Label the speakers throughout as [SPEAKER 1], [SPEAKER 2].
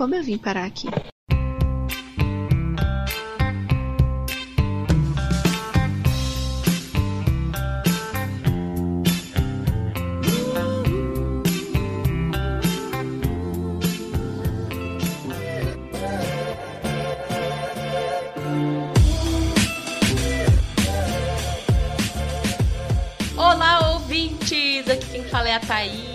[SPEAKER 1] como eu vim parar aqui.
[SPEAKER 2] Olá, ouvintes! Aqui quem fala é a Thaís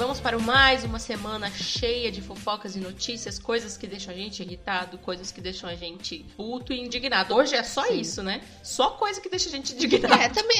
[SPEAKER 2] vamos para mais uma semana cheia de fofocas e notícias, coisas que deixam a gente irritado, coisas que deixam a gente puto e indignado. Hoje é só
[SPEAKER 1] Sim.
[SPEAKER 2] isso, né? Só coisa que deixa a gente indignado.
[SPEAKER 1] É, também.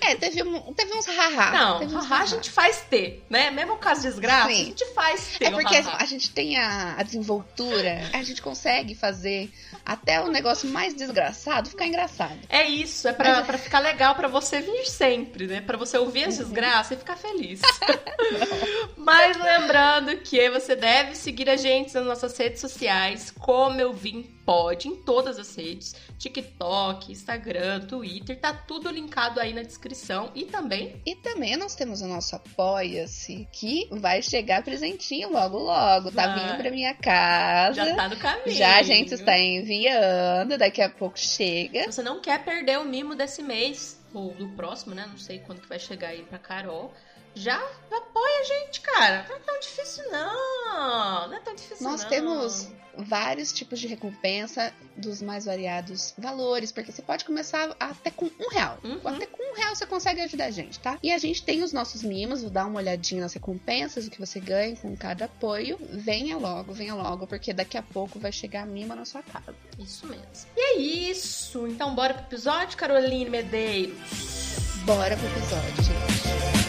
[SPEAKER 1] É, teve, um, teve uns haha.
[SPEAKER 2] Não,
[SPEAKER 1] teve uns
[SPEAKER 2] haha a gente faz ter, né? Mesmo o caso de desgraça,
[SPEAKER 1] Sim.
[SPEAKER 2] a gente faz ter.
[SPEAKER 1] É porque
[SPEAKER 2] haha.
[SPEAKER 1] a gente tem a, a desenvoltura, a gente consegue fazer até o negócio mais desgraçado ficar engraçado.
[SPEAKER 2] É isso, é pra,
[SPEAKER 1] Mas-
[SPEAKER 2] pra ficar legal pra você vir sempre, né? Pra você ouvir
[SPEAKER 1] Uhum.
[SPEAKER 2] as desgraças e ficar feliz. Mas lembrando que você deve seguir a gente nas nossas redes sociais, como eu vim pode, em todas as redes, TikTok, Instagram, Twitter, tá tudo linkado aí na descrição e também
[SPEAKER 1] E também nós temos o nosso Apoia-se, que vai chegar presentinho logo logo. Tá
[SPEAKER 2] Vai.
[SPEAKER 1] vindo pra minha casa.
[SPEAKER 2] já tá no caminho.
[SPEAKER 1] Já a gente está enviando, daqui a pouco chega.
[SPEAKER 2] Se você não quer perder o mimo desse mês, ou do próximo, né? Não sei quando que vai chegar aí pra Carol. Já apoia a gente, cara. Não é tão difícil, não. Não é tão difícil,
[SPEAKER 1] Nós
[SPEAKER 2] não.
[SPEAKER 1] temos vários tipos de recompensa dos mais variados valores, porque você pode começar até com um real.
[SPEAKER 2] Uhum.
[SPEAKER 1] Até com um real você consegue ajudar a gente, tá? E a gente tem os nossos mimos, vou dar uma olhadinha nas recompensas, o que você ganha com cada apoio. Venha logo, venha logo, porque daqui a pouco vai chegar mimo na sua casa.
[SPEAKER 2] Isso mesmo. E é isso. Então bora pro episódio, Caroline Medeiros.
[SPEAKER 1] Bora pro episódio, gente.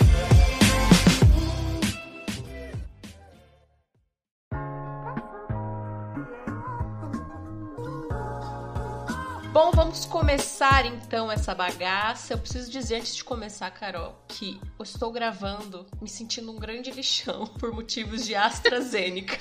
[SPEAKER 2] Bom, vamos começar então essa bagaça. Eu preciso dizer antes de começar, Carol, que eu estou gravando me sentindo um grande lixão por motivos de AstraZeneca.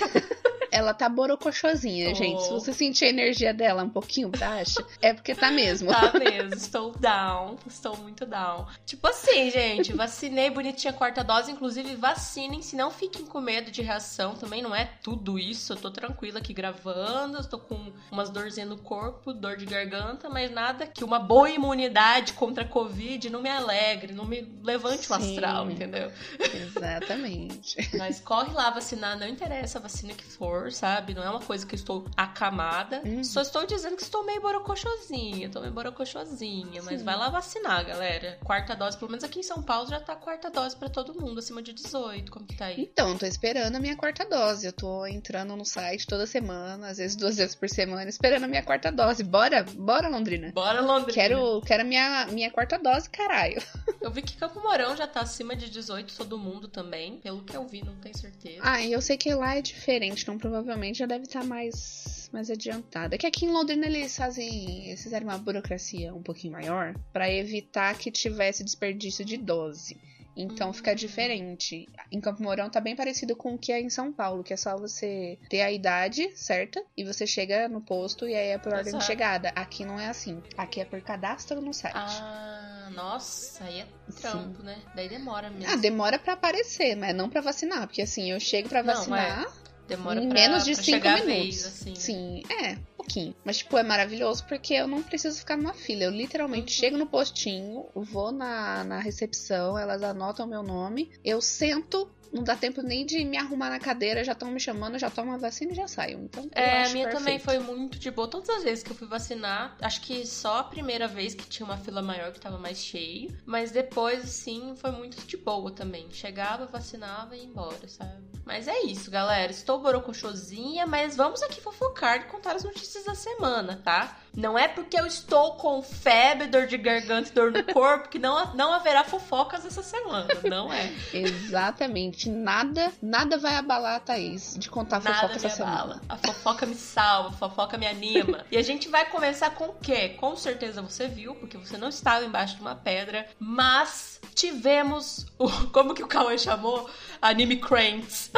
[SPEAKER 1] Ela tá borocochosinha,
[SPEAKER 2] Tô.
[SPEAKER 1] gente. Se você sentir a energia dela um pouquinho baixa, é porque tá mesmo.
[SPEAKER 2] Tá mesmo, estou down, estou muito down. Tipo assim, gente, vacinei bonitinha a quarta dose, inclusive vacinem, se não fiquem com medo de reação, também não é tudo isso, eu tô tranquila aqui gravando, tô com umas dorzinhas no corpo, dor de garganta, mas nada que uma boa imunidade contra a Covid não me alegre, não me levante o
[SPEAKER 1] Sim.
[SPEAKER 2] astral, entendeu?
[SPEAKER 1] Exatamente.
[SPEAKER 2] Mas corre lá vacinar, não interessa a vacina que for, sabe? Não é uma coisa que eu estou acamada.
[SPEAKER 1] Uhum.
[SPEAKER 2] Só estou dizendo que estou meio borocochosinha, tô meio borocochosinha. Mas vai lá vacinar, galera. Quarta dose, pelo menos aqui em São Paulo já tá a quarta dose pra todo mundo, acima de 18. Como que tá aí?
[SPEAKER 1] Então, tô esperando a minha quarta dose. Eu tô entrando no site toda semana, às vezes duas vezes por semana, esperando a minha quarta dose. Bora, bora, Londrina.
[SPEAKER 2] Bora, Londrina.
[SPEAKER 1] Quero, quero a minha, minha quarta dose, caralho.
[SPEAKER 2] Eu vi que Campo Mourão já tá acima de 18, todo mundo também. Pelo que eu vi, não tenho certeza.
[SPEAKER 1] Ah, e eu sei que lá é diferente, então provavelmente já deve estar mais, mais adiantada. É que aqui em Londrina eles fazem. Eles fizeram uma burocracia um pouquinho maior pra evitar que tivesse desperdício de dose. Então
[SPEAKER 2] Hum.
[SPEAKER 1] fica diferente. Em Campo Mourão tá bem parecido com o que é em São Paulo, que é só você ter a idade certa e você chega no posto e aí é por ordem de chegada. Aqui não é assim. Aqui é por cadastro no site.
[SPEAKER 2] Ah, nossa, aí é trampo, né? Daí demora mesmo.
[SPEAKER 1] Ah, demora pra aparecer, mas não pra vacinar, porque assim, eu chego pra
[SPEAKER 2] Não,
[SPEAKER 1] vacinar,
[SPEAKER 2] Demora
[SPEAKER 1] em menos de cinco minutos.
[SPEAKER 2] vez, assim.
[SPEAKER 1] Sim, é, um pouquinho. Mas, tipo, é maravilhoso porque eu não preciso ficar numa fila. Eu literalmente
[SPEAKER 2] Uhum.
[SPEAKER 1] chego no postinho, vou na, na recepção, elas anotam meu nome, eu sento. Não dá tempo nem de me arrumar na cadeira, já estão me chamando, já tomo a vacina e já saio. Então,
[SPEAKER 2] É, a minha também
[SPEAKER 1] perfeito.
[SPEAKER 2] foi muito de boa. Todas as vezes que eu fui vacinar, acho que só a primeira vez que tinha uma fila maior que tava mais cheio. Mas depois, assim, foi muito de boa também. Chegava, vacinava e ia embora, sabe? Mas é isso, galera. Estou borocochosinha, mas vamos aqui fofocar e contar as notícias da semana, tá? Não é porque eu estou com febre, dor de garganta e dor no corpo que não, não haverá fofocas essa semana. Não é.
[SPEAKER 1] Exatamente. Nada, nada vai abalar a Thaís de contar
[SPEAKER 2] Nada
[SPEAKER 1] fofoca essa semana.
[SPEAKER 2] A fofoca me salva, a fofoca me anima. e a gente vai começar com o quê? Com certeza você viu, porque você não estava embaixo de uma pedra, mas tivemos o. Como que o Cauê chamou? Anime Cranks.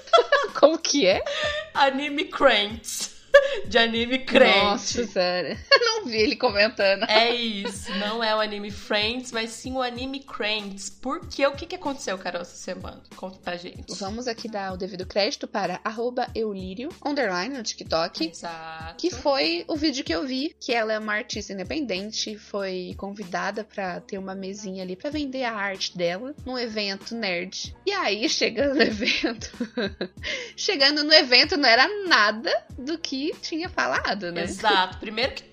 [SPEAKER 1] Como que é?
[SPEAKER 2] Anime Cranks. De anime crente.
[SPEAKER 1] Nossa, sério. Não vi ele comentando.
[SPEAKER 2] É isso, não é o anime Friends, mas sim o anime Cranks. Por quê? O que, que aconteceu, Carol, essa semana? Conta pra gente.
[SPEAKER 1] Vamos aqui dar o devido crédito para arroba Eulírio, underline no TikTok.
[SPEAKER 2] Exato.
[SPEAKER 1] Que foi o vídeo que eu vi, que ela é uma artista independente, foi convidada para ter uma mesinha ali para vender a arte dela num evento nerd. E aí, chegando no evento, chegando no evento não era nada do que tinha falado, né?
[SPEAKER 2] Exato. Primeiro que,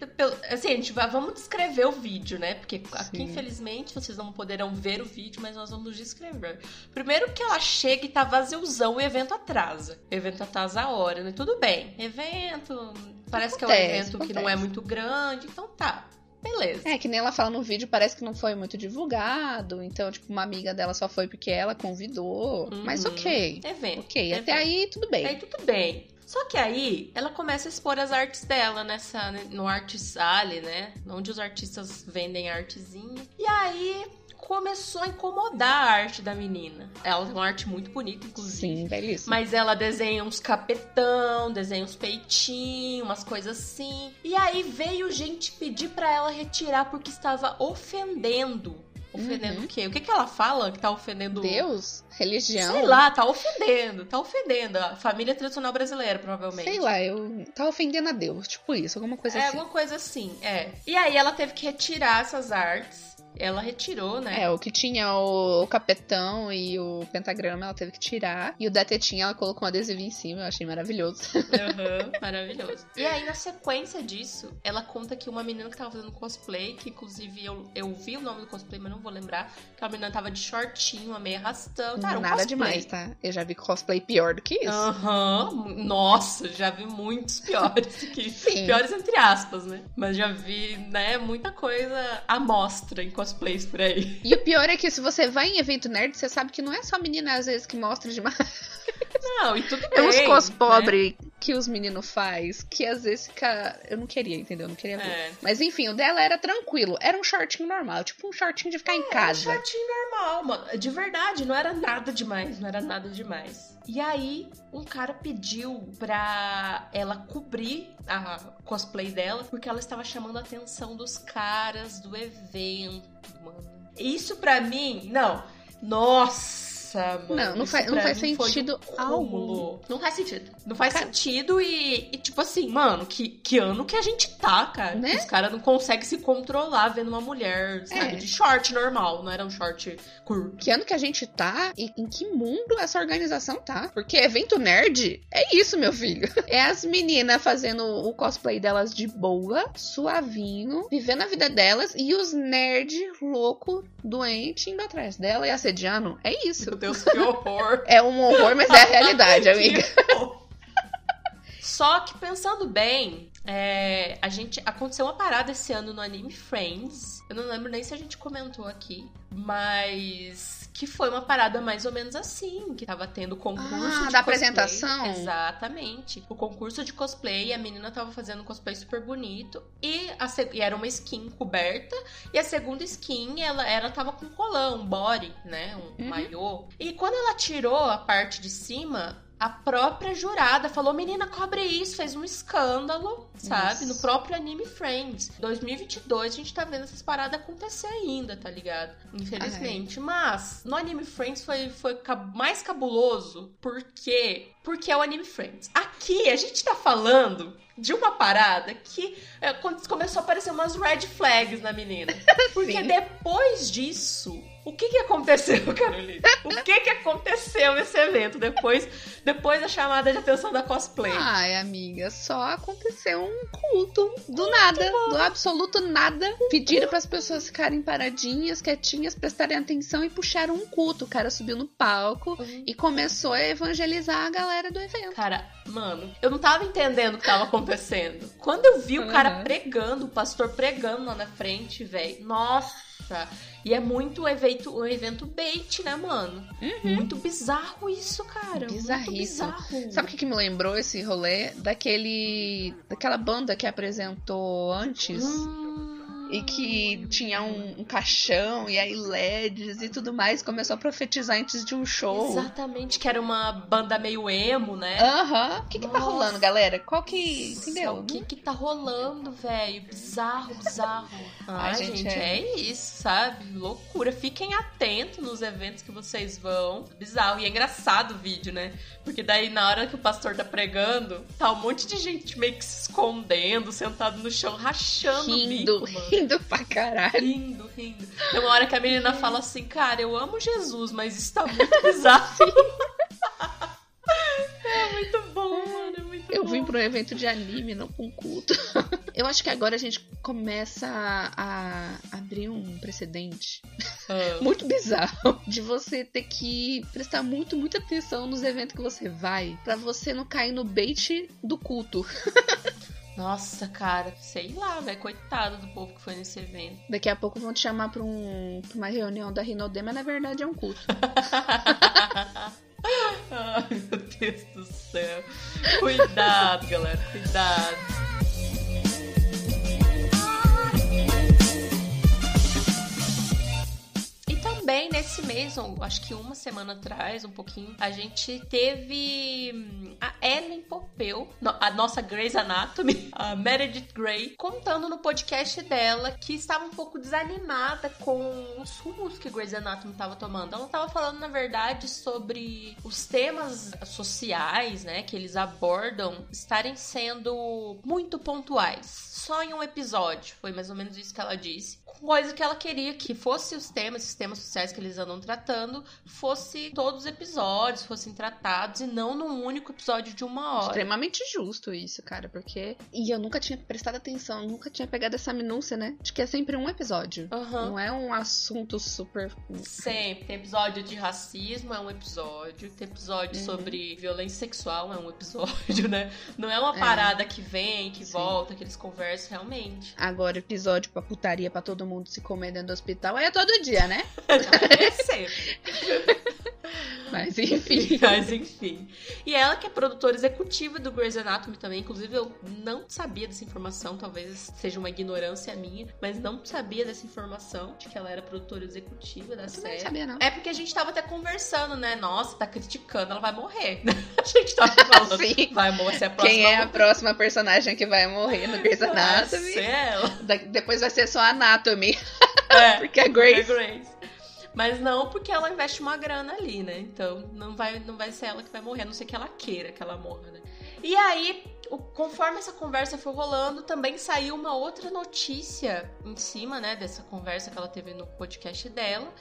[SPEAKER 2] assim, a gente vai, vamos descrever o vídeo, né? Porque aqui,
[SPEAKER 1] Sim.
[SPEAKER 2] infelizmente, vocês não poderão ver o vídeo, mas nós vamos descrever. Primeiro que ela chega e tá vaziozão, o evento atrasa. O evento atrasa a hora, né? Tudo bem. Evento, parece que é um
[SPEAKER 1] Acontece,
[SPEAKER 2] evento que não é
[SPEAKER 1] acontece.
[SPEAKER 2] muito grande, então tá. Beleza.
[SPEAKER 1] É, que nem ela fala no vídeo, parece que não foi muito divulgado. Então, tipo, uma amiga dela só foi porque ela convidou. Mas
[SPEAKER 2] Uhum.
[SPEAKER 1] ok.
[SPEAKER 2] Evento.
[SPEAKER 1] Ok, até
[SPEAKER 2] evento.
[SPEAKER 1] aí tudo bem.
[SPEAKER 2] Aí tudo bem. Só que aí ela começa a expor as artes dela nessa no Arts Alley, né? Onde os artistas vendem artezinha. E aí começou a incomodar a arte da menina. Ela tem uma arte muito bonita, inclusive.
[SPEAKER 1] Sim, belíssimo.
[SPEAKER 2] Mas ela desenha uns capetão, desenha uns peitinhos, umas coisas assim. E aí veio gente pedir pra ela retirar porque estava ofendendo. Ofendendo
[SPEAKER 1] Uhum.
[SPEAKER 2] o quê? O que, que ela fala que tá ofendendo
[SPEAKER 1] Deus, religião.
[SPEAKER 2] Sei lá, tá ofendendo, tá ofendendo a família tradicional brasileira, provavelmente.
[SPEAKER 1] Sei lá, eu tava ofendendo a Deus, tipo isso, alguma coisa
[SPEAKER 2] É
[SPEAKER 1] assim.
[SPEAKER 2] alguma coisa assim, é. E aí ela teve que retirar essas artes. Ela retirou, né?
[SPEAKER 1] É, o que tinha o, capetão e o pentagrama ela teve que tirar. E o da tetinha ela colocou um adesivo em cima, eu achei maravilhoso.
[SPEAKER 2] Aham, maravilhoso. E aí, na sequência disso, ela conta que uma menina que tava fazendo cosplay, que inclusive eu, eu vi o nome do cosplay, mas não vou lembrar, que a menina tava de shortinho, uma meia arrastão. Tá, era um
[SPEAKER 1] Nada
[SPEAKER 2] cosplay.
[SPEAKER 1] demais, tá? Eu já vi cosplay pior do que isso.
[SPEAKER 2] Aham, nossa, já vi muitos piores do que
[SPEAKER 1] Sim.
[SPEAKER 2] Piores entre aspas, né? Mas já vi, né, muita coisa à mostra em cosplays por aí.
[SPEAKER 1] E o pior é que se você vai em evento nerd, você sabe que não é só menina às vezes que mostra demais.
[SPEAKER 2] Não, e tudo
[SPEAKER 1] É uns
[SPEAKER 2] bem,
[SPEAKER 1] cos
[SPEAKER 2] né?
[SPEAKER 1] pobre que os meninos faz, que às vezes fica. Eu não queria, entendeu? Eu não queria ver.
[SPEAKER 2] É.
[SPEAKER 1] Mas enfim, o dela era tranquilo. Era um shortinho normal, tipo um shortinho de ficar em
[SPEAKER 2] Era um
[SPEAKER 1] casa.
[SPEAKER 2] shortinho normal, mano. De verdade, não era nada demais, não era nada demais. E aí, um cara pediu pra ela cobrir a cosplay dela, porque ela estava chamando a atenção dos caras do evento, mano. Isso pra mim, não. Nossa, mano.
[SPEAKER 1] Não, não faz- não faz sentido
[SPEAKER 2] cúmulo. Não faz sentido. Não faz
[SPEAKER 1] Cara-
[SPEAKER 2] sentido e, e, tipo assim, mano, que, que ano que a gente tá, cara?
[SPEAKER 1] Né?
[SPEAKER 2] Os caras não conseguem se controlar vendo uma mulher, sabe?
[SPEAKER 1] É.
[SPEAKER 2] De short normal, não era um short curto.
[SPEAKER 1] Que ano que a gente tá e em que mundo essa organização tá? Porque evento nerd é isso, meu filho. É as meninas fazendo o cosplay delas de boa, suavinho, vivendo a vida delas e os nerd louco, doente, indo atrás dela e assediando. É isso.
[SPEAKER 2] Deus, que horror.
[SPEAKER 1] É um horror, mas é a realidade, amiga.
[SPEAKER 2] Só que pensando bem, é, a gente aconteceu uma parada esse ano no anime Friends. Eu não lembro nem se a gente comentou aqui, mas que foi uma parada mais ou menos assim, que tava tendo concurso
[SPEAKER 1] Ah,
[SPEAKER 2] de
[SPEAKER 1] da
[SPEAKER 2] cosplay.
[SPEAKER 1] apresentação?
[SPEAKER 2] Exatamente. O concurso de cosplay, a menina tava fazendo um cosplay super bonito e, a e era uma skin coberta e a segunda skin ela, ela tava com colã, um body, né, um
[SPEAKER 1] Uhum.
[SPEAKER 2] maiô. E quando ela tirou a parte de cima, a própria jurada falou: menina, cobre isso, fez um escândalo, sabe?
[SPEAKER 1] Nossa.
[SPEAKER 2] No próprio anime Friends. 2022 a gente tá vendo essas paradas acontecer ainda, tá ligado? Infelizmente. Mas no anime Friends foi, foi mais cabuloso porque. Porque é o anime Friends. Aqui a gente tá falando de uma parada que é, começou a aparecer umas red flags na menina. Porque depois disso, o que que aconteceu, Carolina? O que que aconteceu nesse evento depois, depois da chamada de atenção da cosplay?
[SPEAKER 1] Ai, amiga, só aconteceu um culto do nada, do absoluto nada. Pediram para as pessoas ficarem paradinhas, quietinhas, prestarem atenção e puxaram um culto. O cara subiu no palco e começou a evangelizar a galera do evento.
[SPEAKER 2] Cara, mano, eu não tava entendendo o que tava acontecendo. Quando eu vi o cara
[SPEAKER 1] Uhum.
[SPEAKER 2] pregando, o pastor pregando lá na frente, velho, nossa. E é muito um evento, um evento bait, né, mano? Muito bizarro isso, cara. Muito
[SPEAKER 1] Uhum. Bizarríssimo.
[SPEAKER 2] bizarro.
[SPEAKER 1] Sabe o que, que me lembrou esse rolê? Daquele. daquela banda que apresentou antes.
[SPEAKER 2] Hum,
[SPEAKER 1] e que tinha um, um caixão e aí LEDs e tudo mais. Começou a profetizar antes de um show.
[SPEAKER 2] Exatamente, que era uma banda meio emo, né?
[SPEAKER 1] Aham. O que que tá rolando, galera? Qual que. Entendeu?
[SPEAKER 2] O que que tá rolando, velho? Bizarro, bizarro.
[SPEAKER 1] Ai,
[SPEAKER 2] Ai,
[SPEAKER 1] gente,
[SPEAKER 2] gente,
[SPEAKER 1] é.
[SPEAKER 2] é... isso, sabe? Loucura. Fiquem atentos nos eventos que vocês vão. Bizarro. E é engraçado o vídeo, né? Porque daí, na hora que o pastor tá pregando, tá um monte de gente meio que se escondendo, sentado no chão, rachando
[SPEAKER 1] Rindo,
[SPEAKER 2] o bico, mano.
[SPEAKER 1] Rindo pra caralho.
[SPEAKER 2] Rindo, rindo. Tem uma hora que a menina fala assim, cara, eu amo Jesus, mas isso tá muito bizarro. é muito bom, mano. É muito
[SPEAKER 1] Eu
[SPEAKER 2] bom.
[SPEAKER 1] vim pra um evento de anime, não pra um culto. Eu acho que agora a gente começa a abrir um precedente
[SPEAKER 2] Ah.
[SPEAKER 1] muito bizarro de você ter que prestar muito, muita atenção nos eventos que você vai pra você não cair no bait do culto.
[SPEAKER 2] Nossa, cara, sei lá, velho. Coitado do povo que foi nesse evento.
[SPEAKER 1] Daqui a pouco vão te chamar pra, um, pra uma reunião da Rinodê, mas na verdade é um culto.
[SPEAKER 2] Ai, meu Deus do céu. Cuidado, galera, cuidado. Mês, acho que uma semana atrás, um pouquinho, a gente teve hum, a Ellen Pompeu, no- a nossa Grey's Anatomy, a Meredith Grey, contando no podcast dela que estava um pouco desanimada com os rumos que Grey's Anatomy estava tomando. Ela estava falando, na verdade, sobre os temas sociais, né, que eles abordam estarem sendo muito pontuais. Só em um episódio, foi mais ou menos isso que ela disse. Coisa que ela queria que fosse os temas, esses temas sociais que eles andam tratando, fosse todos os episódios, fossem tratados e não num único episódio de uma hora.
[SPEAKER 1] Extremamente justo isso, cara, porque. E eu nunca tinha prestado atenção, nunca tinha pegado essa minúcia, né? De que é sempre um episódio.
[SPEAKER 2] Aham.
[SPEAKER 1] Não é um assunto super.
[SPEAKER 2] Sempre. Tem episódio de racismo, é um episódio. Tem episódio
[SPEAKER 1] Uhum.
[SPEAKER 2] sobre violência sexual, é um episódio, né? Não é uma
[SPEAKER 1] É.
[SPEAKER 2] parada que vem, que
[SPEAKER 1] Sim.
[SPEAKER 2] volta, que eles conversam realmente.
[SPEAKER 1] Agora, episódio pra putaria pra todo mundo se comer dentro do hospital é todo dia, né? Mas enfim.
[SPEAKER 2] Mas enfim. E ela que é produtora executiva do Grey's Anatomy também. Inclusive, eu não sabia dessa informação. Talvez seja uma ignorância minha. Mas não sabia dessa informação de que ela era produtora executiva da
[SPEAKER 1] Eu
[SPEAKER 2] série.
[SPEAKER 1] não sabia, não.
[SPEAKER 2] É porque a gente tava até conversando, né? Nossa, tá criticando, ela vai morrer. A gente tava falando.
[SPEAKER 1] Sim.
[SPEAKER 2] Vai morrer, é.
[SPEAKER 1] Quem é a próxima personagem que vai morrer no Grey's Anatomy?
[SPEAKER 2] ser ela.
[SPEAKER 1] Da- Depois vai ser só Anatomy,
[SPEAKER 2] É.
[SPEAKER 1] porque é
[SPEAKER 2] É
[SPEAKER 1] Grace.
[SPEAKER 2] Mas não porque ela investe uma grana ali, né? Então não vai, não vai ser ela que vai morrer, a não ser que ela queira que ela morra, né? E aí, o- conforme essa conversa foi rolando, também saiu uma outra notícia em cima, né, dessa conversa que ela teve no podcast dela,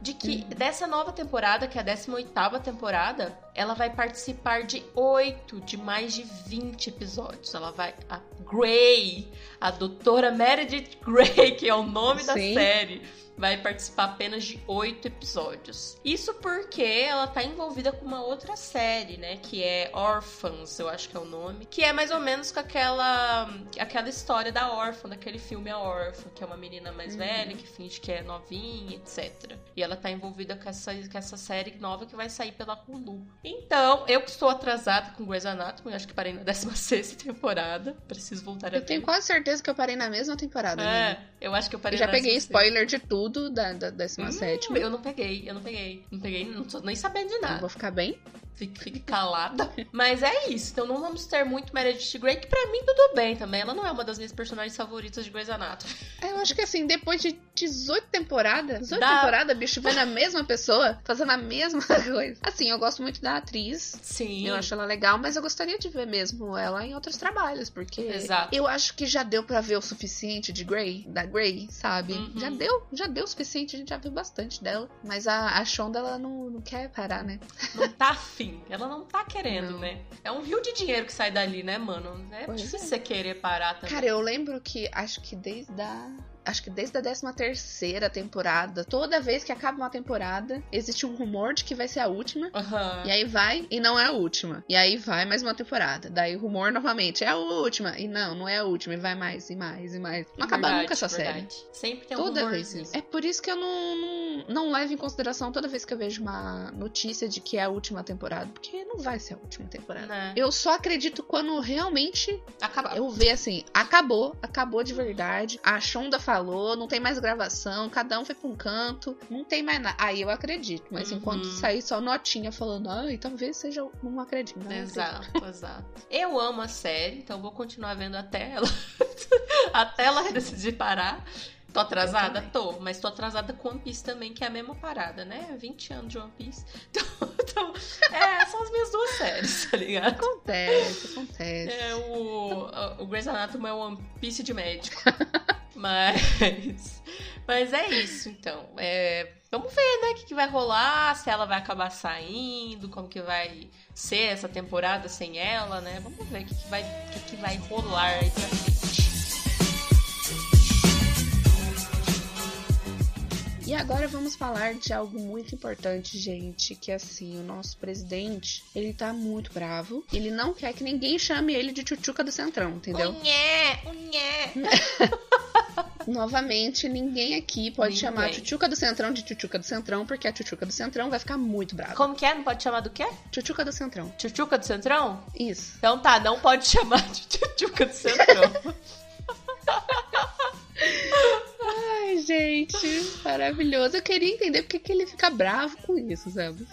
[SPEAKER 2] de que dessa nova temporada, que é a 18ª temporada, ela vai participar de oito de mais de 20 episódios. Ela vai a Grey, a doutora Meredith Grey, que é o nome da
[SPEAKER 1] Sim.
[SPEAKER 2] série, vai participar apenas de oito episódios. Isso porque ela tá envolvida com uma outra série, né? Que é Orphans, eu acho que é o nome. Que é mais ou menos com aquela, aquela história da órfã, daquele filme A Órfã, que é uma menina mais
[SPEAKER 1] Uhum.
[SPEAKER 2] velha, que finge que é novinha, etc. E ela tá envolvida com essa, com essa série nova que vai sair pela Hulu. Então, eu que estou atrasada com Grey's Anatomy, acho que parei na 16 temporada. Preciso voltar a
[SPEAKER 1] Eu tenho quase certeza que eu parei na mesma temporada. amiga.
[SPEAKER 2] É, eu acho que eu parei
[SPEAKER 1] Eu já
[SPEAKER 2] na
[SPEAKER 1] peguei
[SPEAKER 2] 16.
[SPEAKER 1] spoiler de tudo da, da 17.
[SPEAKER 2] Hum, eu não peguei, eu não peguei. Não peguei, não tô nem sabendo de
[SPEAKER 1] Eu
[SPEAKER 2] nada.
[SPEAKER 1] vou ficar bem.
[SPEAKER 2] Fique, fique calada. Mas é isso. Então não vamos ter muito Meredith Grey, que pra mim tudo bem também. Ela não é uma das minhas personagens favoritas de Grey's Anatomy.
[SPEAKER 1] É, Eu acho que assim, depois de 18 temporadas, 18
[SPEAKER 2] Dá.
[SPEAKER 1] temporadas, bicho, vendo a mesma pessoa, fazendo a mesma coisa. Assim, eu gosto muito da atriz.
[SPEAKER 2] Sim.
[SPEAKER 1] Eu acho ela legal, mas eu gostaria de ver mesmo ela em outros trabalhos, porque
[SPEAKER 2] Exato.
[SPEAKER 1] eu acho que já deu pra ver o suficiente de Grey, da Grey, sabe?
[SPEAKER 2] Uhum.
[SPEAKER 1] Já deu, já deu o suficiente, a gente já viu bastante dela. Mas a, a Shonda, ela não, não quer parar, né?
[SPEAKER 2] Não tá afim. Ela não tá querendo,
[SPEAKER 1] Não.
[SPEAKER 2] né? É um rio de dinheiro que sai dali, né, mano? É
[SPEAKER 1] Pois
[SPEAKER 2] difícil
[SPEAKER 1] é.
[SPEAKER 2] você querer parar também.
[SPEAKER 1] Cara, eu lembro que acho que desde a. Acho que desde a 13 terceira temporada, toda vez que acaba uma temporada, existe um rumor de que vai ser a última.
[SPEAKER 2] Aham.
[SPEAKER 1] E aí vai e não é a última. E aí vai mais uma temporada. Daí rumor novamente, é a última. E não, não é a última. E vai mais e mais e mais. Não acaba
[SPEAKER 2] Verdade,
[SPEAKER 1] nunca essa série.
[SPEAKER 2] verdade. Sempre tem um
[SPEAKER 1] Toda vez
[SPEAKER 2] rumorzinho.
[SPEAKER 1] É por isso que eu não, não, não levo em consideração toda vez que eu vejo uma notícia de que é a última temporada. Porque não vai ser a última temporada.
[SPEAKER 2] Né?
[SPEAKER 1] Eu só acredito quando realmente
[SPEAKER 2] Acaba.
[SPEAKER 1] eu ver assim, acabou, acabou de verdade. A Shonda falou, não tem mais gravação, cada um foi pra um canto, não tem mais nada. Aí eu acredito, mas
[SPEAKER 2] Uhum.
[SPEAKER 1] enquanto sair só notinha falando, ai, talvez seja. Não acredito. Não acredito.
[SPEAKER 2] Exato, exato. Eu amo a série, então vou continuar vendo até ela. até ela decidir parar. Tô atrasada? Tô, mas tô atrasada com One Piece também, que é a mesma parada, né? 20 anos de One Piece. Então, então, é, são as minhas duas séries, tá ligado?
[SPEAKER 1] Acontece, acontece.
[SPEAKER 2] É, o, o Grey's Anatomy é o One Piece de médico. Mas, mas é isso, então. É, vamos ver, né, o que, que vai rolar, se ela vai acabar saindo, como que vai ser essa temporada sem ela, né? Vamos ver o que, que, vai, que, que vai rolar aí pra frente.
[SPEAKER 1] E agora vamos falar de algo muito importante, gente, que assim, o nosso presidente, ele tá muito bravo. Ele não quer que ninguém chame ele de tchutchuca do Centrão, entendeu?
[SPEAKER 2] Unhé, unhé.
[SPEAKER 1] Novamente, ninguém aqui pode
[SPEAKER 2] Ninguém.
[SPEAKER 1] chamar a tchutchuca do Centrão de tchutchuca do Centrão, porque a tchutchuca do Centrão vai ficar muito brava.
[SPEAKER 2] Como que é? Não pode chamar do quê?
[SPEAKER 1] Tchutchuca do Centrão.
[SPEAKER 2] Tchutchuca do Centrão?
[SPEAKER 1] Isso.
[SPEAKER 2] Então tá, não pode chamar de Tchutchuca do Centrão.
[SPEAKER 1] Gente, maravilhoso. Eu queria entender porque que ele fica bravo com isso, sabe?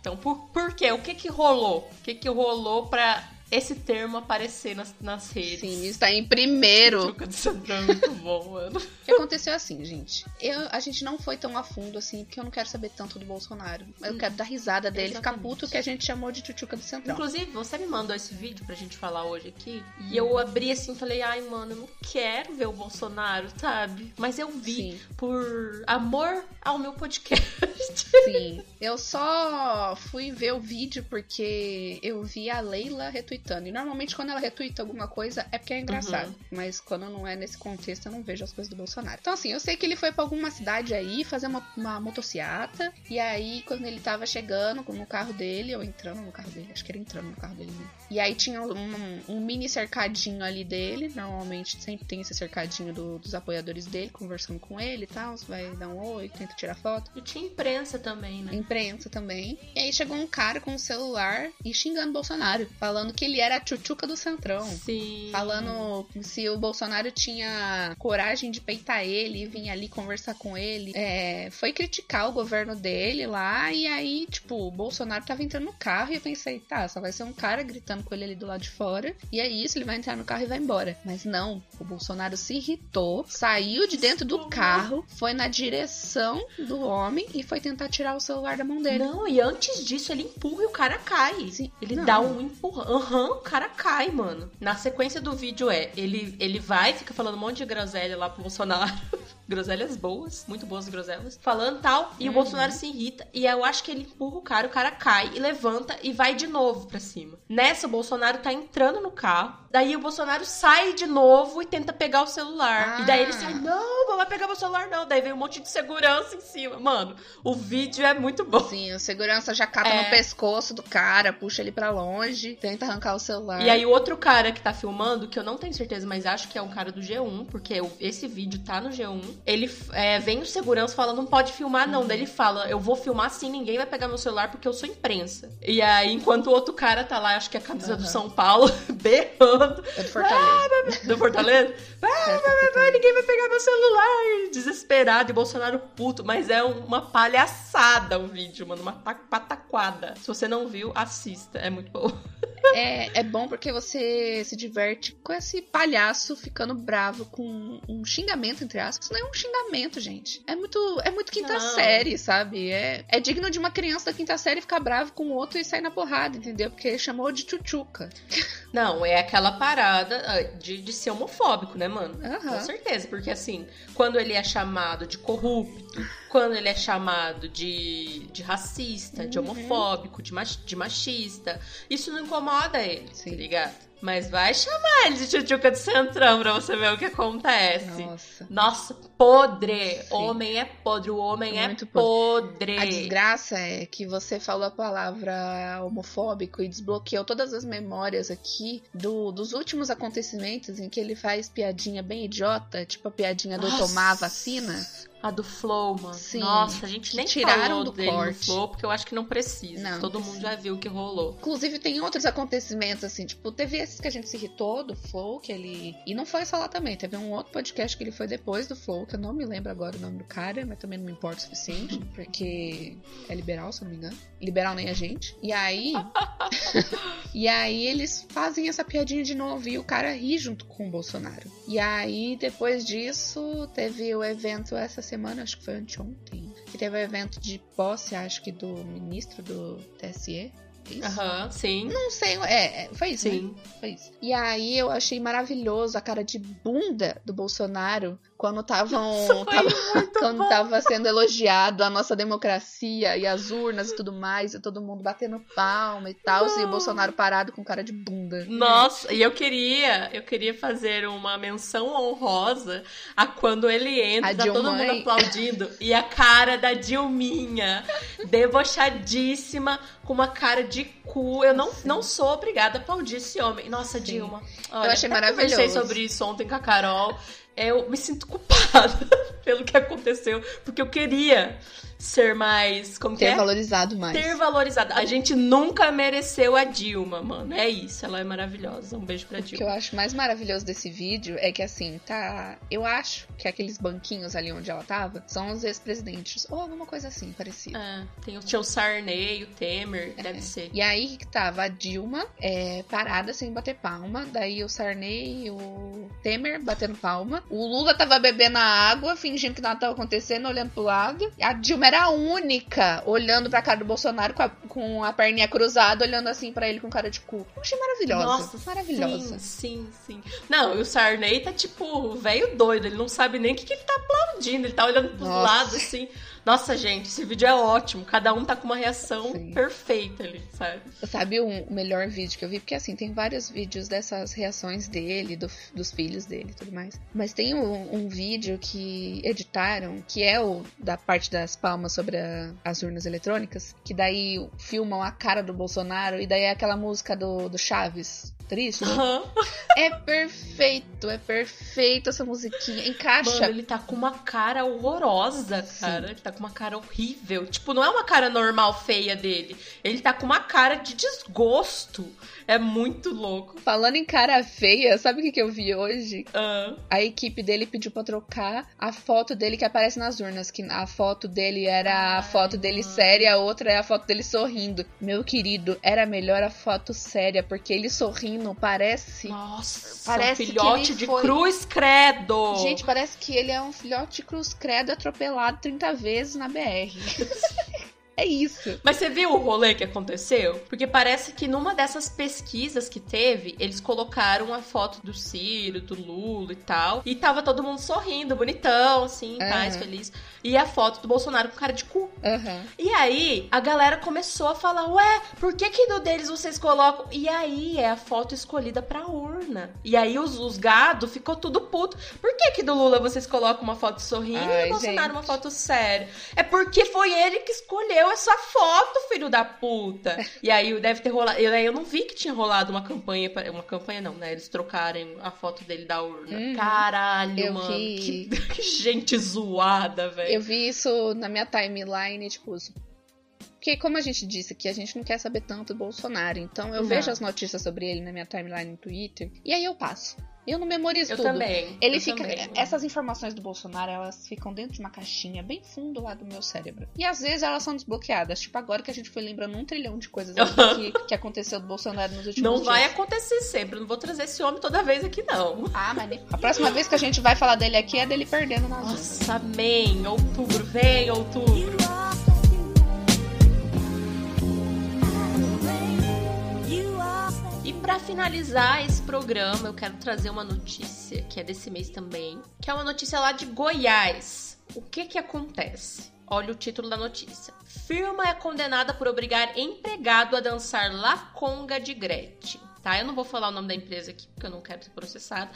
[SPEAKER 2] Então, por, por quê? O que que rolou? O que que rolou pra esse termo aparecer nas, nas redes?
[SPEAKER 1] Sim, está em primeiro.
[SPEAKER 2] Truca do Centrão é muito bom, mano.
[SPEAKER 1] O que aconteceu assim, gente? Eu, a gente não foi tão a fundo assim, porque eu não quero saber tanto do Bolsonaro. Eu
[SPEAKER 2] Hum.
[SPEAKER 1] quero dar risada dele, ficar
[SPEAKER 2] Exatamente.
[SPEAKER 1] puto que a gente chamou de tchutchuca do Centrão.
[SPEAKER 2] Inclusive, você me mandou esse vídeo pra gente falar hoje aqui. E eu abri assim e falei, ai, mano, eu não quero ver o Bolsonaro, sabe? Mas eu vi
[SPEAKER 1] Sim.
[SPEAKER 2] por amor ao meu podcast.
[SPEAKER 1] Sim. Eu só fui ver o vídeo porque eu vi a Leila retweetando. E normalmente quando ela retweeta alguma coisa é porque é engraçado.
[SPEAKER 2] Uhum.
[SPEAKER 1] Mas quando não é nesse contexto, eu não vejo as coisas do Bolsonaro. Então, assim, eu sei que ele foi pra alguma cidade aí fazer uma, uma motociata. E aí, quando ele tava chegando no carro dele, ou entrando no carro dele, acho que era entrando no carro dele. Né? E aí tinha um, um mini cercadinho ali dele. Normalmente sempre tem esse cercadinho do- dos apoiadores dele, conversando com ele e tal. Você vai dar um oi, tenta tirar foto
[SPEAKER 2] E tinha imprensa também, né?
[SPEAKER 1] imprensa também. E aí chegou um cara com o celular e xingando o Bolsonaro, falando que ele era a tchutchuca do Centrão.
[SPEAKER 2] Sim.
[SPEAKER 1] Falando se o Bolsonaro tinha coragem de peitar ele e vir ali conversar com ele. É, foi criticar o governo dele lá. E aí, tipo, o Bolsonaro tava entrando no carro e eu pensei, tá, só vai ser um cara gritando com ele ali do lado de fora. E é isso, ele vai entrar no carro e vai embora. Mas não, o Bolsonaro se irritou, saiu de dentro do carro, foi na direção do homem e foi tentar tirar o celular da mão dele.
[SPEAKER 2] Não, e antes disso ele empurra e o cara cai.
[SPEAKER 1] Sim.
[SPEAKER 2] Ele
[SPEAKER 1] Não.
[SPEAKER 2] dá um empurrão. Aham, o cara cai, mano. Na sequência do vídeo é, ele, ele vai, fica falando um monte de groselha lá pro Bolsonaro. groselhas boas, muito boas groselhas. Falando tal, e o
[SPEAKER 1] Uhum.
[SPEAKER 2] Bolsonaro se irrita. E eu acho que ele empurra o cara, o cara cai e levanta e vai de novo pra cima. Nessa, o Bolsonaro tá entrando no carro. Daí o Bolsonaro sai de novo e tenta pegar o celular.
[SPEAKER 1] Ah.
[SPEAKER 2] E daí ele sai, não, não vai pegar meu celular, não. Daí vem um monte de segurança em cima. Mano, o vídeo é muito bom.
[SPEAKER 1] Sim, o segurança já cata
[SPEAKER 2] É.
[SPEAKER 1] no pescoço do cara, puxa ele pra longe, tenta arrancar o celular.
[SPEAKER 2] E aí o outro cara que tá filmando, que eu não tenho certeza, mas acho que é um cara do G1, porque esse vídeo tá no G1. Ele é, vem o segurança falando, não pode filmar não. Daí ele fala, eu vou filmar sim, ninguém vai pegar meu celular porque eu sou imprensa. E aí, enquanto o outro cara tá lá, acho que é a camisa do
[SPEAKER 1] Aham.
[SPEAKER 2] São Paulo, berrando,
[SPEAKER 1] É do Fortaleza.
[SPEAKER 2] do Fortaleza. Vai,
[SPEAKER 1] É,
[SPEAKER 2] vai, vai, vai, ninguém vai pegar meu celular. Desesperado e Bolsonaro puto. Mas é uma palhaçada o vídeo, mano. Uma pa- pataquada. Se você não viu, assista. É muito bom.
[SPEAKER 1] É, é bom porque você se diverte com esse palhaço ficando bravo com um xingamento, entre aspas. Isso não é um xingamento, gente. É muito, é muito quinta
[SPEAKER 2] Não.
[SPEAKER 1] série, sabe? É, é digno de uma criança da quinta série ficar bravo com o outro e sair na porrada, entendeu? Porque chamou de tchutchuca.
[SPEAKER 2] Não, é aquela parada ah, de, de ser homofóbico, né, mano?
[SPEAKER 1] Aham.
[SPEAKER 2] Com certeza, porque assim, quando ele é chamado de corrupto, quando ele é chamado de, de racista, de
[SPEAKER 1] Uhum.
[SPEAKER 2] homofóbico, de, mach- de machista, isso não incomoda ele,
[SPEAKER 1] Sim.
[SPEAKER 2] tá ligado? Mas vai chamar ele de tchutchuca de centrão pra você ver o que acontece.
[SPEAKER 1] Nossa.
[SPEAKER 2] Nossa, podre!
[SPEAKER 1] Sim.
[SPEAKER 2] Homem é podre, o homem é
[SPEAKER 1] Muito
[SPEAKER 2] podre.
[SPEAKER 1] A desgraça é que você falou a palavra homofóbico e desbloqueou todas as memórias aqui do- dos últimos acontecimentos em que ele faz piadinha bem idiota, tipo a piadinha do
[SPEAKER 2] Nossa.
[SPEAKER 1] tomar a vacina.
[SPEAKER 2] A do Flow, mano.
[SPEAKER 1] Sim.
[SPEAKER 2] Nossa, a gente nem
[SPEAKER 1] Tiraram do corte.
[SPEAKER 2] Flow, porque eu acho que não precisa.
[SPEAKER 1] Não,
[SPEAKER 2] Todo mundo já viu o que rolou.
[SPEAKER 1] Inclusive, tem outros acontecimentos, assim, tipo, teve esses que a gente se irritou do Flow, que ele. E não foi só lá também, teve um outro podcast que ele foi depois do Flow, que eu não me lembro agora o nome do cara, mas também não me importa o suficiente, porque é liberal, se eu não me engano. Liberal nem a gente. E aí. e aí eles fazem essa piadinha de novo e o cara ri junto com o Bolsonaro. E aí, depois disso, teve o evento essa semana, acho que foi anteontem, que teve o evento de posse, acho que do ministro do TSE. é?
[SPEAKER 2] Aham, sim.
[SPEAKER 1] Não sei, é, é, foi isso, né?
[SPEAKER 2] Sim.
[SPEAKER 1] Foi isso. E aí eu achei maravilhoso a cara de bunda do Bolsonaro quando estavam quando tava sendo elogiado a nossa democracia e as urnas e tudo mais, e todo mundo batendo palma e tal, e o Bolsonaro parado com cara de bunda.
[SPEAKER 2] Nossa, e eu queria, eu queria fazer uma menção honrosa a quando ele entra, tá todo mundo aplaudindo, e a cara da Dilminha, debochadíssima, com uma cara de cu. Eu não, não sou obrigada a aplaudir esse homem. Nossa,
[SPEAKER 1] Sim.
[SPEAKER 2] Dilma. Olha,
[SPEAKER 1] achei
[SPEAKER 2] até Conversei
[SPEAKER 1] maravilhoso.
[SPEAKER 2] sobre isso ontem com a Carol. Eu me sinto culpada pelo que aconteceu, porque eu queria ser mais. Como que
[SPEAKER 1] Ter
[SPEAKER 2] é?
[SPEAKER 1] valorizado mais.
[SPEAKER 2] ter valorizado. A gente nunca mereceu a Dilma, mano. É isso, ela é maravilhosa. Um beijo pra
[SPEAKER 1] O que eu
[SPEAKER 2] Dilma.
[SPEAKER 1] acho mais maravilhoso desse vídeo é que assim, tá. Eu acho que aqueles banquinhos ali onde ela tava são os ex-presidentes. Ou alguma coisa assim, parecida.
[SPEAKER 2] É, tem o tio Sarney, o Temer, deve ser.
[SPEAKER 1] E aí que tava a Dilma é, parada sem bater palma. Daí o Sarney e o Temer batendo palma. O Lula tava bebendo a água, fingindo que nada tava acontecendo, olhando pro lado. A Dilma era a única olhando pra cara do Bolsonaro com a, com a perninha cruzada, olhando assim pra ele com cara de cu. Eu achei maravilhosa.
[SPEAKER 2] Nossa,
[SPEAKER 1] maravilhosa.
[SPEAKER 2] Sim, sim, sim. Não, e o Sarney tá tipo velho doido. Ele não sabe nem o que, que ele tá aplaudindo. Ele tá olhando pros
[SPEAKER 1] Nossa.
[SPEAKER 2] lados assim. Nossa, gente, esse vídeo é ótimo. Cada um tá com uma reação
[SPEAKER 1] Sim.
[SPEAKER 2] perfeita ali, sabe?
[SPEAKER 1] Sabe um- o melhor vídeo que eu vi? Porque assim, tem vários vídeos dessas reações dele, do- dos filhos dele e tudo mais. Mas tem um, um vídeo que editaram, que é o da parte das palmas sobre a- as urnas eletrônicas, que daí filmam a cara do Bolsonaro e daí é aquela música do, do Chaves. Triste?
[SPEAKER 2] Aham.
[SPEAKER 1] é perfeito, é perfeito essa musiquinha. Encaixa.
[SPEAKER 2] Mano, ele tá com uma cara horrorosa, cara. Ele tá com uma cara horrível. Tipo, não é uma cara normal feia dele. Ele tá com uma cara de desgosto. É muito louco.
[SPEAKER 1] Falando em cara feia, sabe o que, que eu vi hoje?
[SPEAKER 2] Ah,
[SPEAKER 1] a equipe dele pediu pra trocar a foto dele que aparece nas urnas. Que a foto dele era a
[SPEAKER 2] Ai,
[SPEAKER 1] foto dele
[SPEAKER 2] mano.
[SPEAKER 1] séria, a outra é a foto dele sorrindo. Meu querido, era melhor a foto séria, porque ele sorrindo parece.
[SPEAKER 2] nossa,
[SPEAKER 1] Parece
[SPEAKER 2] um filhote de
[SPEAKER 1] foi-
[SPEAKER 2] cruz credo.
[SPEAKER 1] Gente, parece que ele é um filhote de cruz credo atropelado 30 vezes na BR. é isso.
[SPEAKER 2] Mas você viu o rolê que aconteceu? Porque parece que numa dessas pesquisas que teve, eles colocaram a foto do Ciro, do Lula e tal. E tava todo mundo sorrindo, bonitão, assim, paz,
[SPEAKER 1] Aham.
[SPEAKER 2] feliz. E a foto do Bolsonaro com cara de cu.
[SPEAKER 1] Aham.
[SPEAKER 2] E aí, a galera começou a falar, ué, por que que no deles vocês colocam? E aí, é a foto escolhida pra urna. E aí, os, os gado ficou tudo puto. Por que que do Lula vocês colocam uma foto sorrindo e
[SPEAKER 1] Ai,
[SPEAKER 2] do Bolsonaro
[SPEAKER 1] gente.
[SPEAKER 2] uma foto séria? É porque foi ele que escolheu essa foto, filho da puta. E aí, deve ter rolado... Eu, eu não vi que tinha rolado uma campanha... pra- Uma campanha não, né? Eles trocarem a foto dele da urna.
[SPEAKER 1] Uhum.
[SPEAKER 2] Caralho,
[SPEAKER 1] Eu
[SPEAKER 2] mano.
[SPEAKER 1] vi.
[SPEAKER 2] Que, que gente zoada, velho.
[SPEAKER 1] Eu vi isso na minha timeline, tipo. Porque, como a gente disse que a gente não quer saber tanto do Bolsonaro, então eu
[SPEAKER 2] Não.
[SPEAKER 1] vejo as notícias sobre ele na minha timeline no Twitter, e aí eu passo. Eu não memorizo
[SPEAKER 2] Eu
[SPEAKER 1] tudo.
[SPEAKER 2] também.
[SPEAKER 1] Ele
[SPEAKER 2] eu
[SPEAKER 1] fica.
[SPEAKER 2] também.
[SPEAKER 1] Essas informações do Bolsonaro, elas ficam dentro de uma caixinha bem fundo lá do meu cérebro. E às vezes elas são desbloqueadas. Tipo, agora que a gente foi lembrando um trilhão de coisas aqui que, que aconteceu do Bolsonaro nos últimos
[SPEAKER 2] Não
[SPEAKER 1] dias.
[SPEAKER 2] vai acontecer sempre. Eu não vou trazer esse homem toda vez aqui, não.
[SPEAKER 1] Ah, mas a próxima vez que a gente vai falar dele aqui é dele perdendo nas urnas.
[SPEAKER 2] Nossa, amém. Outubro, vem outubro. Pra finalizar esse programa, eu quero trazer uma notícia que é desse mês também, que é uma notícia lá de Goiás. O que que acontece? Olha o título da notícia. Firma é condenada por obrigar empregado a dançar La Conga de Gretchen. Tá? Eu não vou falar o nome da empresa aqui, porque eu não quero ser processada.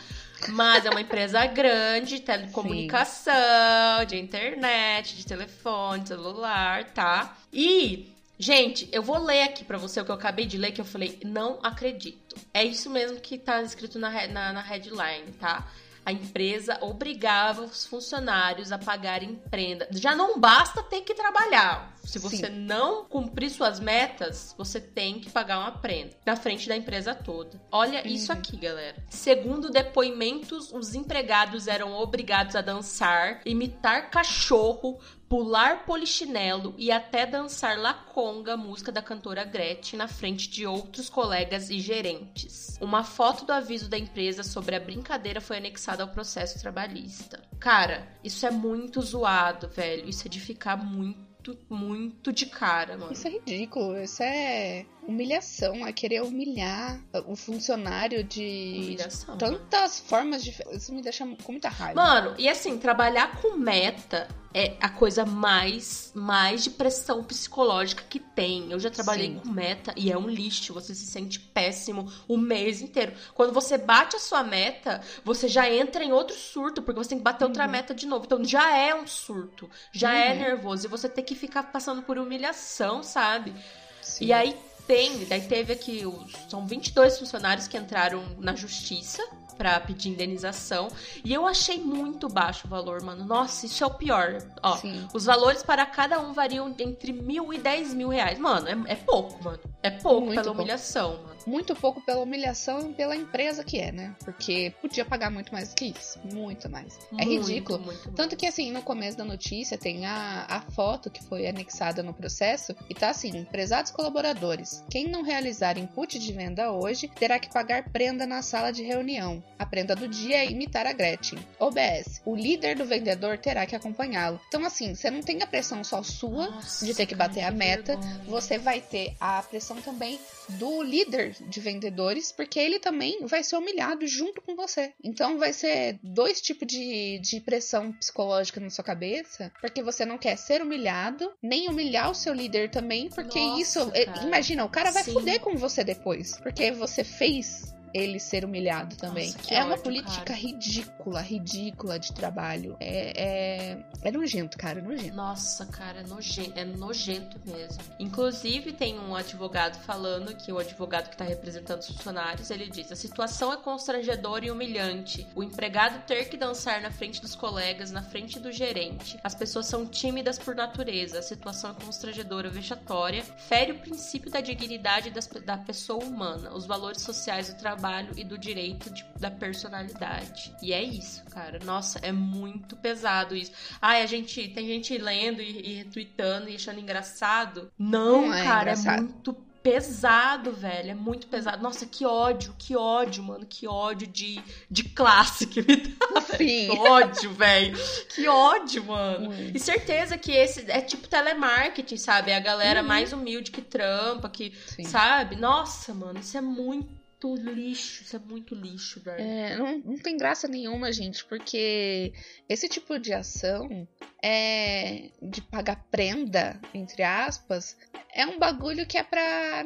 [SPEAKER 2] Mas é uma empresa grande, de telecomunicação, de internet, de telefone, celular, tá? E Gente, eu vou ler aqui pra você o que eu acabei de ler, que eu falei, não acredito. É isso mesmo que tá escrito na, na, na headline, tá? a empresa obrigava os funcionários a pagarem prenda. Já não basta ter que trabalhar. Se você Sim. não cumprir suas metas, você tem que pagar uma prenda na frente da empresa toda. Olha uhum. isso aqui, galera. Segundo depoimentos, os empregados eram obrigados a dançar, imitar cachorro, pular polichinelo e até dançar la conga, música da cantora Gretchen, na frente de outros colegas e gerentes. Uma foto do aviso da empresa sobre a brincadeira foi anexada ao processo trabalhista. Cara, isso é muito zoado, velho. Isso é de ficar muito muito, de cara, mano.
[SPEAKER 1] Isso é ridículo. Isso é humilhação. É querer humilhar o funcionário de humilhação, tantas mano. formas de. Isso me deixa com muita raiva.
[SPEAKER 2] Mano, e assim, trabalhar com meta é a coisa mais, mais de pressão psicológica que tem. Eu já trabalhei Sim. com meta e é um lixo. Você se sente péssimo o mês inteiro. Quando você bate a sua meta, você já entra em outro surto, porque você tem que bater uhum. outra meta de novo. Então já é um surto, já é uhum. é nervoso. E você tem que ficar passando por humilhação, sabe? Sim. E aí tem, daí teve aqui, os, são 22 funcionários que entraram na justiça para pedir indenização. E eu achei muito baixo o valor, mano. Nossa, isso é o pior. Ó, Sim. os valores para cada um variam entre mil e dez mil reais. Mano, é, é pouco, mano. É pouco muito pela pouco. humilhação, mano.
[SPEAKER 1] Muito pouco pela humilhação e pela empresa que é, né? Porque podia pagar muito mais que isso. Muito mais. É muito, ridículo. Muito, Tanto que, assim, no começo da notícia tem a, a foto que foi anexada no processo e tá assim: prezados colaboradores, quem não realizar input de venda hoje terá que pagar prenda na sala de reunião. A prenda do dia é imitar a Gretchen. OBS. O líder do vendedor terá que acompanhá-lo. Então, assim, você não tem a pressão só sua Nossa, de ter que bater a meta, você vai ter a pressão também do líder de vendedores, porque ele também vai ser humilhado junto com você. Então, vai ser dois tipos de, de pressão psicológica na sua cabeça, porque você não quer ser humilhado, nem humilhar o seu líder também, porque Nossa, isso. Cara. Imagina, o cara vai Sim. fuder com você depois, porque você fez ele ser humilhado também. Nossa, é ódio, uma política cara. ridícula, ridícula de trabalho. É, é, é nojento, cara, é nojento.
[SPEAKER 2] Nossa, cara, é nojento, é nojento mesmo. Inclusive, tem um advogado falando que o advogado que está representando os funcionários, ele diz: a situação é constrangedora e humilhante. O empregado ter que dançar na frente dos colegas, na frente do gerente. As pessoas são tímidas por natureza. A situação é constrangedora, vexatória, fere o princípio da dignidade das, da pessoa humana, os valores sociais do trabalho trabalho e do direito de, da personalidade. E é isso, cara. Nossa, é muito pesado isso. Ai, a gente tem gente lendo e, e retweetando e achando engraçado. Não, Não é cara, é, é muito pesado, velho. É muito pesado. Nossa, que ódio, que ódio, mano. Que ódio de, de classe que me dá. Sim. Que ódio, velho. Que ódio, mano. Hum. E certeza que esse é tipo telemarketing, sabe? É a galera uhum. mais humilde que trampa, que, Sim. sabe? Nossa, mano, isso é muito muito lixo, isso é muito lixo, velho.
[SPEAKER 1] É, não, não tem graça nenhuma, gente, porque esse tipo de ação é de pagar prenda, entre aspas, é um bagulho que é pra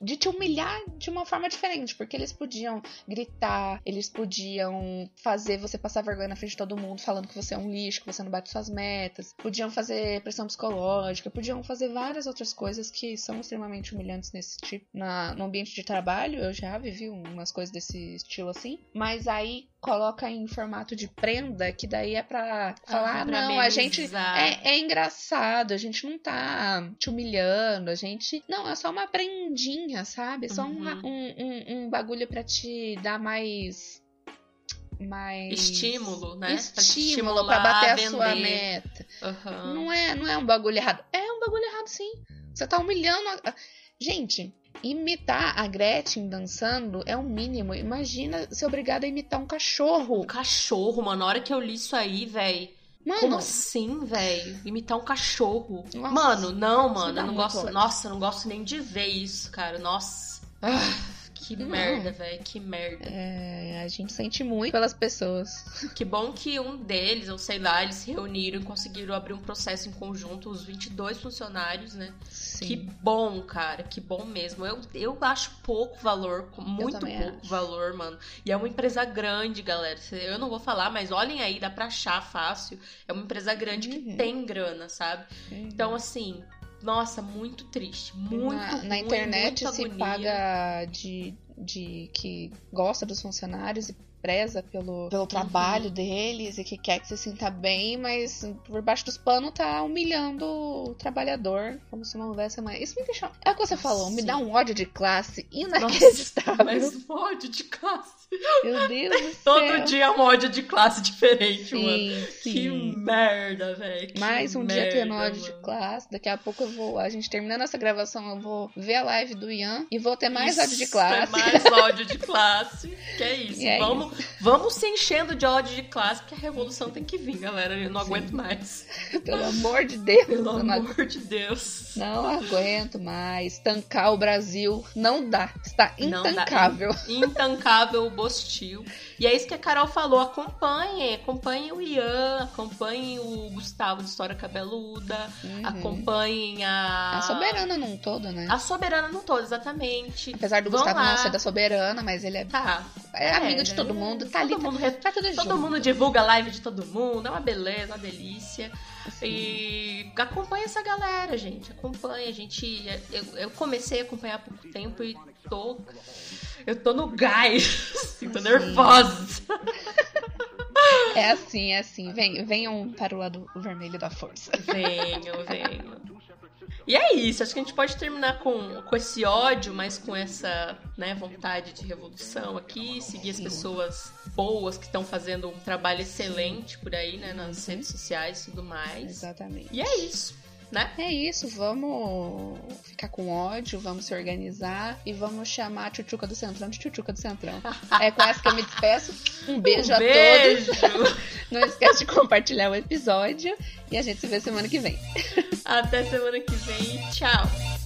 [SPEAKER 1] de te humilhar de uma forma diferente, porque eles podiam gritar, eles podiam fazer você passar vergonha na frente de todo mundo, falando que você é um lixo, que você não bate suas metas, podiam fazer pressão psicológica, podiam fazer várias outras coisas que são extremamente humilhantes nesse tipo, na, no ambiente de trabalho. Eu já vivi umas coisas desse estilo assim, mas aí coloca em formato de prenda, que daí é pra falar, ah, pra não, a gente é, é, engraçado, a gente não tá te humilhando, a gente. Não, é só uma prendinha, sabe? É só uhum. um, um, um bagulho para te dar mais mais
[SPEAKER 2] estímulo, né?
[SPEAKER 1] Estímulo para bater a, a sua meta. Uhum. Não é, não é um bagulho errado. É um bagulho errado, sim. Você tá humilhando. A... Gente, imitar a Gretchen dançando é o mínimo. Imagina ser obrigada a imitar um cachorro.
[SPEAKER 2] Um cachorro, mano. Na hora que eu li isso aí, velho. Mano, Como assim, velho? Imitar um cachorro. Nossa, mano, não, mano. Eu não gosto. Nossa, eu não gosto nem de ver isso, cara. Nossa. Ah. Que não. merda, velho. Que merda.
[SPEAKER 1] É, a gente sente muito pelas pessoas.
[SPEAKER 2] Que bom que um deles, ou sei lá, eles se reuniram e conseguiram abrir um processo em conjunto, os 22 funcionários, né? Sim. Que bom, cara. Que bom mesmo. Eu, eu acho pouco valor, muito pouco acho. valor, mano. E é uma empresa grande, galera. Eu não vou falar, mas olhem aí, dá pra achar fácil. É uma empresa grande uhum. que tem grana, sabe? Uhum. Então, assim, nossa, muito triste. Muito Na,
[SPEAKER 1] na internet se agonia. paga de, de que gosta dos funcionários e preza pelo, pelo trabalho
[SPEAKER 2] Uhum.
[SPEAKER 1] deles e que quer que você sinta bem, mas por baixo dos panos tá humilhando o trabalhador como se não houvesse mais. Isso me deixa. É o que você falou, me
[SPEAKER 2] Sim.
[SPEAKER 1] dá um ódio de classe inacreditável.
[SPEAKER 2] Mas um ódio de classe.
[SPEAKER 1] Meu Deus do céu.
[SPEAKER 2] Todo dia é um ódio de classe diferente, mano.
[SPEAKER 1] Sim,
[SPEAKER 2] Que
[SPEAKER 1] sim.
[SPEAKER 2] merda, velho.
[SPEAKER 1] Mais um dia tendo ódio de
[SPEAKER 2] mano.
[SPEAKER 1] classe. Daqui a pouco eu vou. A gente terminando essa gravação, eu vou ver a live do Ian e vou ter mais ódio de
[SPEAKER 2] Isso,
[SPEAKER 1] classe.
[SPEAKER 2] É mais ódio de classe. Que é isso.
[SPEAKER 1] E é
[SPEAKER 2] vamos, vamos se enchendo de ódio de classe, porque a revolução tem que vir, galera. Eu não aguento mais.
[SPEAKER 1] Pelo amor de Deus.
[SPEAKER 2] Pelo amor de Deus.
[SPEAKER 1] Não aguento mais. Tancar o Brasil não dá. Está
[SPEAKER 2] Não dá.
[SPEAKER 1] intancável.
[SPEAKER 2] Intancável o Bostil. E é isso que a Carol falou. Acompanhem. Acompanhem o Ian. Acompanhem o Gustavo de História Cabeluda.
[SPEAKER 1] Uhum.
[SPEAKER 2] Acompanhem a.
[SPEAKER 1] A soberana num todo, né?
[SPEAKER 2] A Soberana não todo, exatamente.
[SPEAKER 1] Apesar do
[SPEAKER 2] Vão
[SPEAKER 1] Gustavo
[SPEAKER 2] lá.
[SPEAKER 1] não ser da soberana, mas ele é,
[SPEAKER 2] Tá.
[SPEAKER 1] é amigo de todo
[SPEAKER 2] né?
[SPEAKER 1] mundo. Tá
[SPEAKER 2] todo
[SPEAKER 1] ali.
[SPEAKER 2] mundo
[SPEAKER 1] tá, tá tudo
[SPEAKER 2] Todo
[SPEAKER 1] junto.
[SPEAKER 2] mundo divulga a live de todo mundo, é uma beleza, uma delícia.
[SPEAKER 1] Assim.
[SPEAKER 2] E acompanha essa galera, gente. Acompanha. A gente. Eu, eu comecei a acompanhar há pouco tempo e tô. Eu tô no gás. assim, tô nervosa.
[SPEAKER 1] É assim, é assim. Vem, venham para o lado vermelho da força.
[SPEAKER 2] Venho, venho. E é isso, acho que a gente pode terminar com, com esse ódio, mas com essa né, vontade de revolução aqui, seguir as pessoas boas que estão fazendo um trabalho excelente por aí, né, nas
[SPEAKER 1] Uhum.
[SPEAKER 2] redes sociais e tudo mais.
[SPEAKER 1] Exatamente.
[SPEAKER 2] E é isso, né?
[SPEAKER 1] É isso, vamos ficar com ódio, vamos se organizar e vamos chamar a Tchutchuca do Centrão de Tchutchuca do Centrão. É com essa que eu me despeço. Um beijo
[SPEAKER 2] um
[SPEAKER 1] a
[SPEAKER 2] beijo.
[SPEAKER 1] todos. Não esquece de compartilhar o episódio e a gente se vê semana que vem.
[SPEAKER 2] Até semana que vem. Tchau.